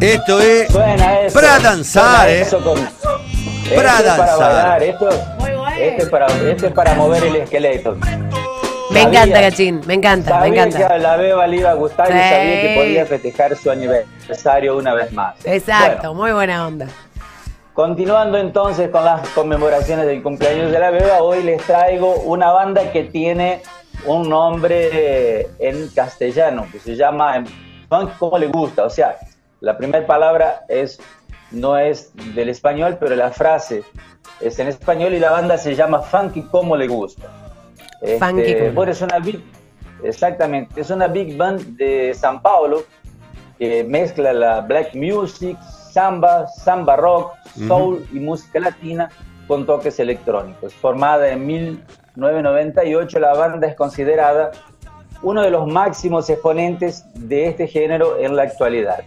Esto es Suena eso. para danzar, Suena ¿eh? eso con- esto Para es para danzar. bailar, esto, Muy bueno. esto es para, esto es para mover el esqueleto. Me Sabía- encanta, Gachín, me encanta, me encanta. que la Beba le iba a gustar y sabía que podía festejar su aniversario una vez más. Exacto, Bueno, muy buena onda. continuando entonces con las conmemoraciones del cumpleaños de la Beba, hoy les traigo una banda que tiene un nombre en castellano, que se llama Funk como le gusta. O sea, la primera palabra es no es del español, pero la frase es en español y la banda se llama Funky como le gusta. Este, Funky como- bueno, es una big, exactamente, es una big band de San Paulo que mezcla la black music, samba, samba rock, soul y música latina con toques electrónicos. Formada en 1998, la banda es considerada uno de los máximos exponentes de este género en la actualidad.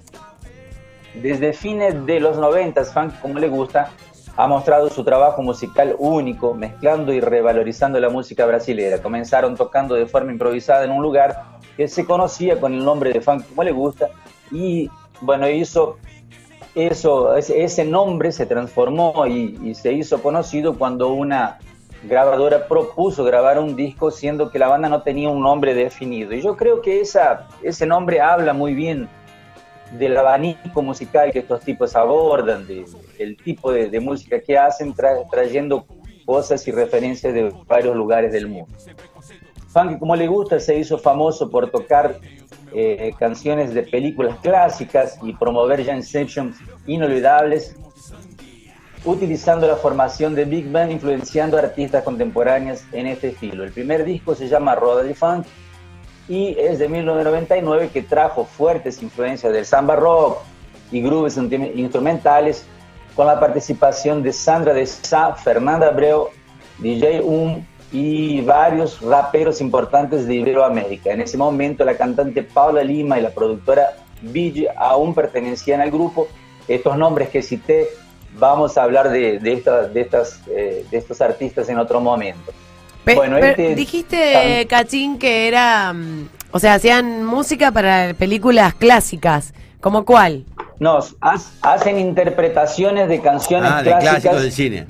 Desde fines de los 90, Funk, como le gusta, ha mostrado su trabajo musical único, mezclando y revalorizando la música brasilera. Comenzaron tocando de forma improvisada en un lugar que se conocía con el nombre de Funk, como le gusta, y bueno, hizo eso, ese, nombre se transformó y, y se hizo conocido cuando una grabadora propuso grabar un disco siendo que la banda no tenía un nombre definido. Y yo creo que esa, ese nombre habla muy bien del abanico musical que estos tipos abordan, de- del tipo de, música que hacen, tra- trayendo cosas y referencias de varios lugares del mundo. Funk, como le gusta, se hizo famoso por tocar eh, canciones de películas clásicas y promover sessions inolvidables, utilizando la formación de Big Band, influenciando artistas contemporáneas en este estilo. El primer disco se llama Roda de Funk y es de 1999 que trajo fuertes influencias del samba rock y grooves instrumentales con la participación de Sandra de Sá, Fernanda Abreu, DJ Um y varios raperos importantes de Iberoamérica. En ese momento la cantante Paula Lima y la productora Billie aún pertenecían al grupo. Estos nombres que cité, vamos a hablar de, de, esta- de estas, eh, de estos artistas en otro momento. Pe- Bueno, pero este- dijiste, Cachín, que era. mm, O sea, hacían música para películas clásicas. ¿Como cuál? Nos ha- hacen interpretaciones de canciones Ah, de clásicas, clásicos del cine.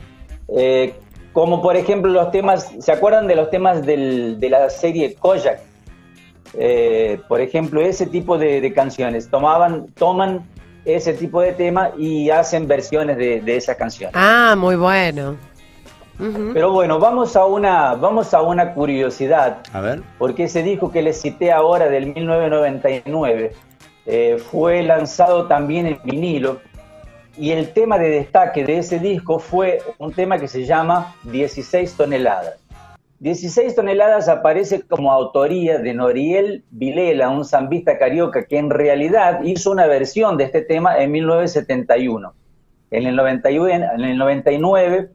eh, como por ejemplo los temas, ¿se acuerdan de los temas del- de la serie Kojak? Eh, por ejemplo, ese tipo de, de canciones, tomaban, toman ese tipo de tema y hacen versiones de, de esa canción. Ah, muy bueno. Pero bueno, vamos a una, vamos a una curiosidad. A ver. porque ese disco que les cité ahora del 1999 eh, fue lanzado también en vinilo y el tema de destaque de ese disco fue un tema que se llama 16 toneladas. 16 toneladas aparece como autoría de Noriel Vilela, un zambista carioca que en realidad hizo una versión de este tema en 1971. En el 91, en el 99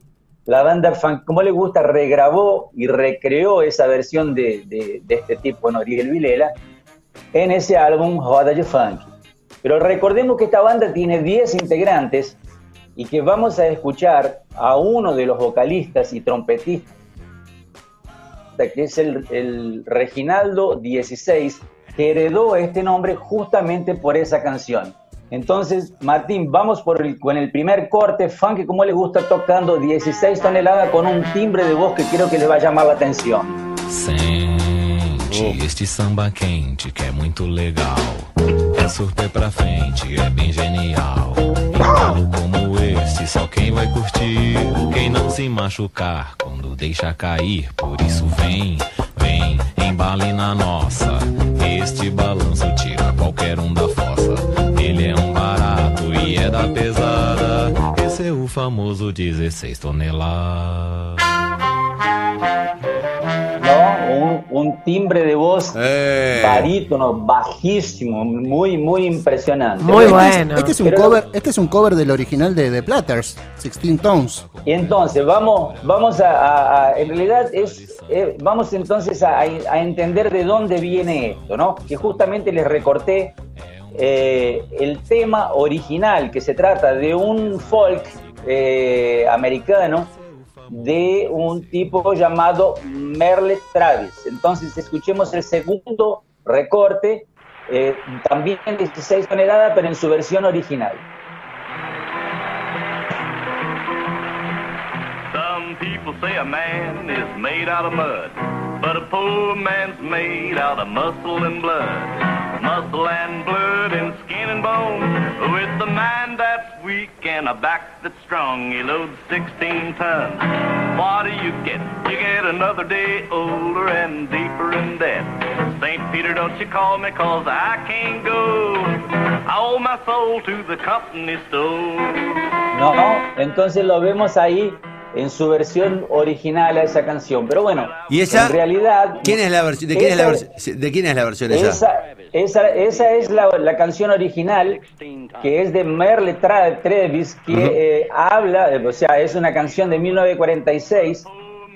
la banda Funk, como le gusta, regrabó y recreó esa versión de, este tipo, Noriel Vilela, en ese álbum Roda de Funky. Pero recordemos que esta banda tiene 10 integrantes y que vamos a escuchar a uno de los vocalistas y trompetistas, que es el, el Reginaldo 16, que heredó este nombre justamente por esa canción. Entonces, Martín, vamos por el- con el primer corte, funk, como le gusta, tocando 16 toneladas con un timbre de voz que creo que les va a llamar la atención. Sente este samba quente que é muito legal. É surpresa pra frente, é bem genial. Como este, só quem vai curtir. Quem não se machucar quando deixa cair. Por isso vem, vem, embale na nossa. Este balanço tira qualquer um da fossa. Ele é um barato e é da pesada. Esse é o famoso 16 toneladas. Timbre de voz Eh. barítono, bajísimo, muy, muy impresionante. Muy Este es- bueno. Este es un Pero- cover, este es un cover del original de The Platters, 16 Tones. Y entonces vamos, vamos a, a- a- en realidad es, eh, vamos entonces a, a entender de dónde viene esto, ¿no? Que justamente les recorté eh, el tema original, que se trata de un folk eh, americano de un tipo llamado Merle Travis. Entonces escuchemos el segundo recorte eh, también 16 toneladas, pero en su versión original. Some people say a man is made out of mud, but a poor man's made out of muscle and blood. Muscle and blood and skin and bone. With a mind that's weak and a back that's strong, he loads 16 tons. What do you get? You get another day older and deeper in debt. St. Peter, don't you call me, cause I can't go. I owe my soul to the company store. ¿no? Entonces lo vemos ahí en su versión original a esa canción. Pero bueno, ¿Y esa? en realidad... ¿Quién es la versión? ¿De quién es la versión? ¿De quién es la versión esa? Esa, esa, esa es la, la canción original que es de Merle Tra- Travis que eh, habla, eh, o sea, es una canción de 1946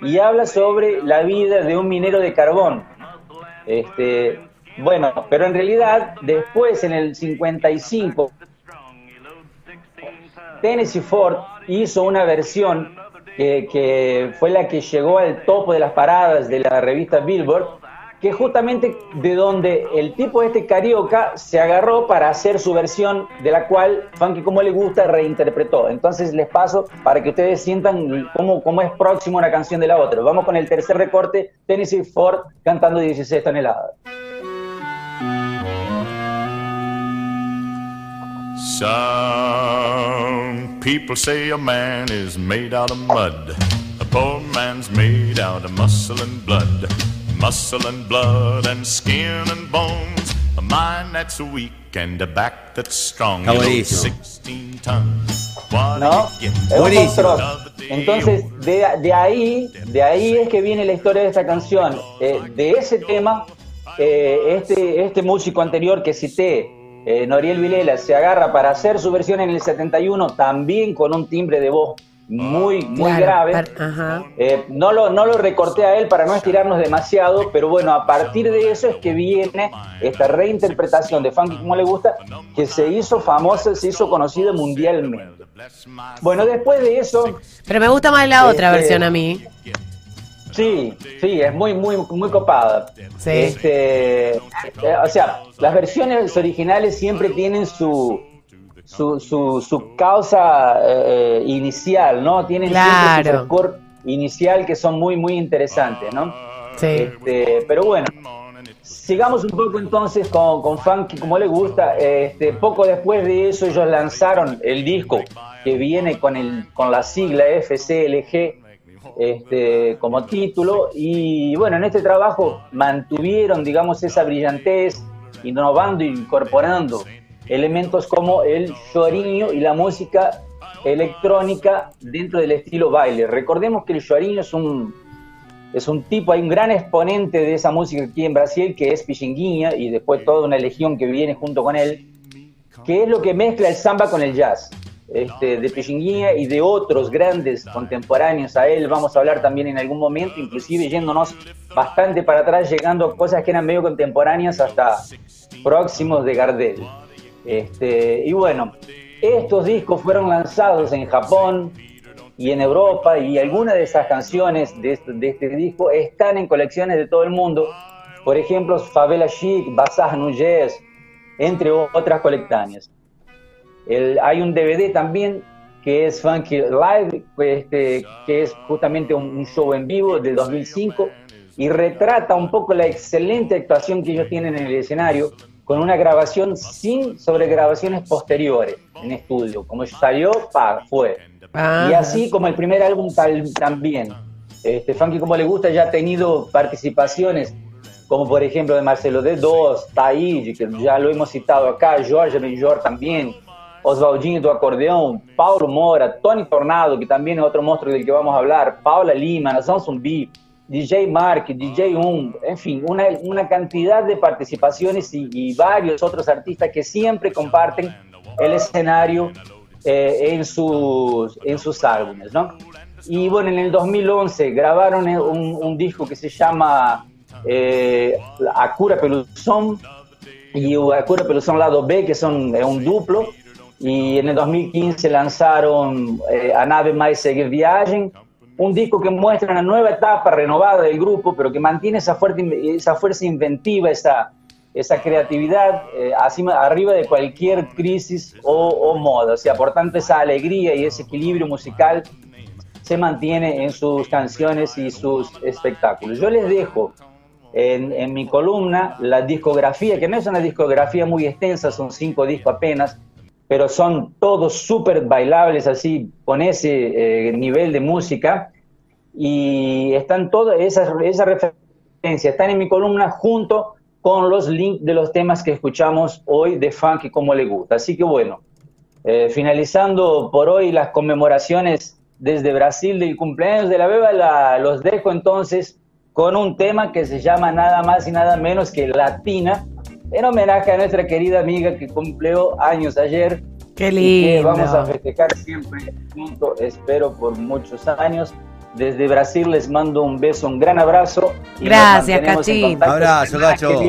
y habla sobre la vida de un minero de carbón. Este, bueno, pero en realidad después en el 55 Tennessee Ford hizo una versión que, que fue la que llegó al topo de las paradas de la revista Billboard, que justamente de donde el tipo este carioca se agarró para hacer su versión de la cual Funky como le gusta reinterpretó. Entonces les paso para que ustedes sientan cómo, cómo es próximo una canción de la otra. Vamos con el tercer recorte, Tennessee Ford cantando 16 toneladas. Some people say a man is made out of mud. A poor man's made out of muscle and blood. Muscle and blood and skin and bones. A mind that's weak and a back that's strong. You buenísimo. 16 tons. What ¿no? Es. Entonces, de, de ahí, de ahí es que viene la historia de esta canción. Eh, de ese tema, eh, este, este músico anterior que cité, eh, Noriel Vilela, se agarra para hacer su versión en el 71, también con un timbre de voz muy, muy Claro, grave. ajá. Eh, no, lo, no lo recorté a él para no estirarnos demasiado, pero bueno, a partir de eso es que viene esta reinterpretación de Funky como le gusta, que se hizo famosa, se hizo conocida mundialmente. Bueno, después de eso, Pero me gusta más la otra Este- versión a mí. Sí, sí, es muy, muy, muy copada. Sí. Este, eh, o sea, las versiones originales siempre tienen su, su, su, su causa eh, inicial, ¿no? Tienen siempre Claro. su frescor inicial que son muy, muy interesantes, ¿no? Sí. Este, pero bueno, sigamos un poco entonces con, con Funky como le gusta. Este, poco después de eso ellos lanzaron el disco que viene con, el, con la sigla FCLG este, como título y bueno, en este trabajo mantuvieron, digamos, esa brillantez, innovando e incorporando elementos como el choriño y la música electrónica dentro del estilo baile. Recordemos que el choriño es un, es un tipo, hay un gran exponente de esa música aquí en Brasil que es Pichinguinha y después toda una legión que viene junto con él, que es lo que mezcla el samba con el jazz. Este, de Pichinguinha y de otros grandes contemporáneos a él, vamos a hablar también en algún momento, inclusive yéndonos bastante para atrás, llegando a cosas que eran medio contemporáneas hasta próximos de Gardel. Este, y bueno, estos discos fueron lanzados en Japón y en Europa y algunas de esas canciones de este, de este disco están en colecciones de todo el mundo. Por ejemplo, Favela Chic, Bazar Nuyes, entre otras colectáneas. El- hay un DVD también que es Funky Live, este, que es justamente un, show en vivo del 2005 y retrata un poco la excelente actuación que ellos tienen en el escenario con una grabación sin sobregrabaciones posteriores en estudio. Como salió, pa, fue. Ah. Y así como el primer álbum tal, también. Este, Funky como le gusta ya ha tenido participaciones como por ejemplo de Marcelo D2, Taíde, que ya lo hemos citado acá, Jorge Benjor también, Oswaldinho do acordeón, Paulo Mora, Tony Tornado, que también es otro monstruo del que vamos a hablar, Paula Lima, Nação Zumbi, DJ Mark, DJ Um, en fin, una, cantidad de participaciones y, varios otros artistas que siempre comparten el escenario eh, en, sus, en sus álbumes, ¿no? Y bueno, en el 2011 grabaron un, un disco que se llama eh, Acura Pelusón y Acura Pelusón Lado B, que son es un duplo. En el 2015 lanzaron eh, A Nave Mais Seguir Viagem, un disco que muestra una nueva etapa renovada del grupo, pero que mantiene esa, fuerte, esa fuerza inventiva, esa, esa creatividad eh, acima, arriba de cualquier crisis o, o moda. O sea, por tanto, esa alegría y ese equilibrio musical se mantiene en sus canciones y sus espectáculos. Yo les dejo en, en, mi columna la discografía, que no es una discografía muy extensa, son cinco discos apenas, pero son todos súper bailables así, con ese eh, nivel de música, y están todas esas, esas referencias, están en mi columna junto con los links de los temas que escuchamos hoy de funk y cómo le gusta. Así que bueno, eh, finalizando por hoy las conmemoraciones desde Brasil del cumpleaños de la beba, la, los dejo entonces con un tema que se llama nada más y nada menos que Latina, en homenaje a nuestra querida amiga que cumplió años ayer. Qué lindo. Y que vamos a festejar siempre juntos, espero por muchos años. Desde Brasil les mando un beso, un gran abrazo. y Gracias, Cachín. Abrazo, Gacho.